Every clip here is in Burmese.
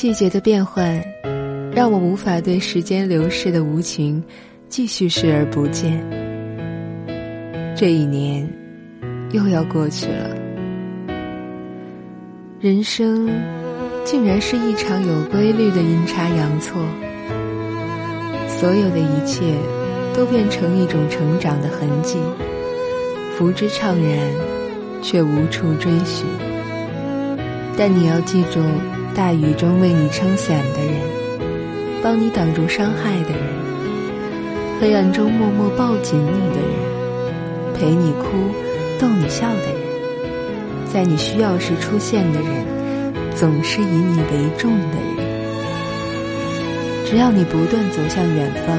季节的变换，让我无法对时间流逝的无情继续视而不见。这一年又要过去了，人生竟然是一场有规律的阴差阳错，所有的一切都变成一种成长的痕迹，浮之怅然，却无处追寻。但你要记住。大雨中为你撑伞的人，帮你挡住伤害的人，黑暗中默默抱紧你的人，陪你哭、逗你笑的人，在你需要时出现的人，总是以你为重的人。只要你不断走向远方，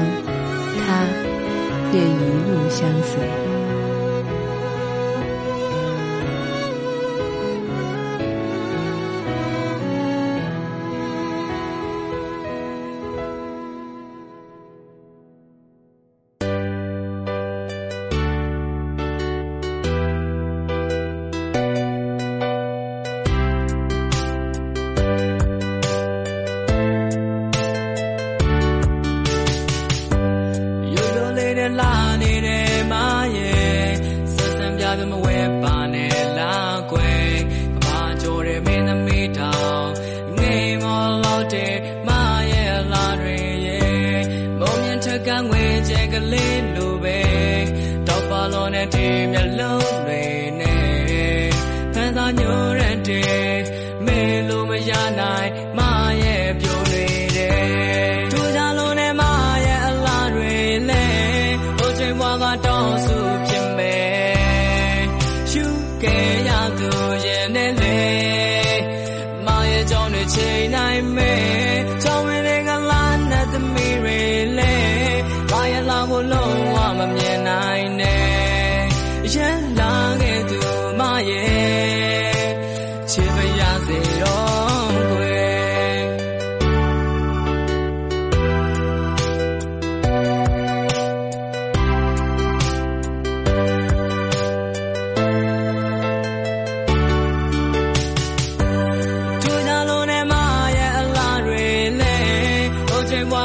他便一路相随。သမဝဲပါနဲ့လာကွယ်ကမာကြော်တဲ့မင်းသမီးတောင်နေမော်လို့တဲ့မရဲ့လာတွေရဲ့မုံမြင်ထက်ကငွေကျဲကလေးလိုပဲတော့ပါလို့နဲ့ဒီမျက်လုံးတွေနဲ့ဖန်သာညိုချိန်တိုင်းမဲကြောင်းဝင်တဲ့ကလာနဲ့သမီးတွေလဲဘာရလာကိုလုံးဝမမြင်နိုင်နဲ့ရန်လာခဲ့သူမရဲ့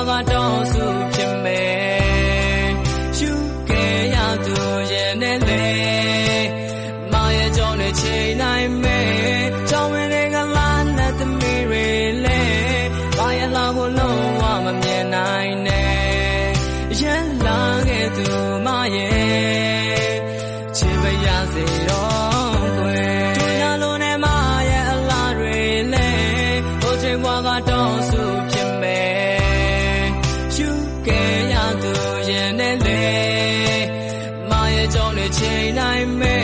ကတောင်းစုဖြစ်မယ်ရှုခဲ့ရသူရဲ့နဲ့လေမာရဲ့ကြောင့်နဲ့ချိန်နိုင်မယ်ကြောင်းဝင်တဲ့ကလာနဲ့သမီးတွေလေဘာရဲ့လာကိုလုံးဝမမြင်နိုင်နဲ့ရဲ့လာခဲ့သူမရဲ့ချိန်မရစေတော့ကွယ်တို့ရလုံးနဲ့မရဲ့အလားတွေလေဟိုချိန်ဘွားကတောင်းစုကြောင့်လည်းချိန်တိုင်းမဲ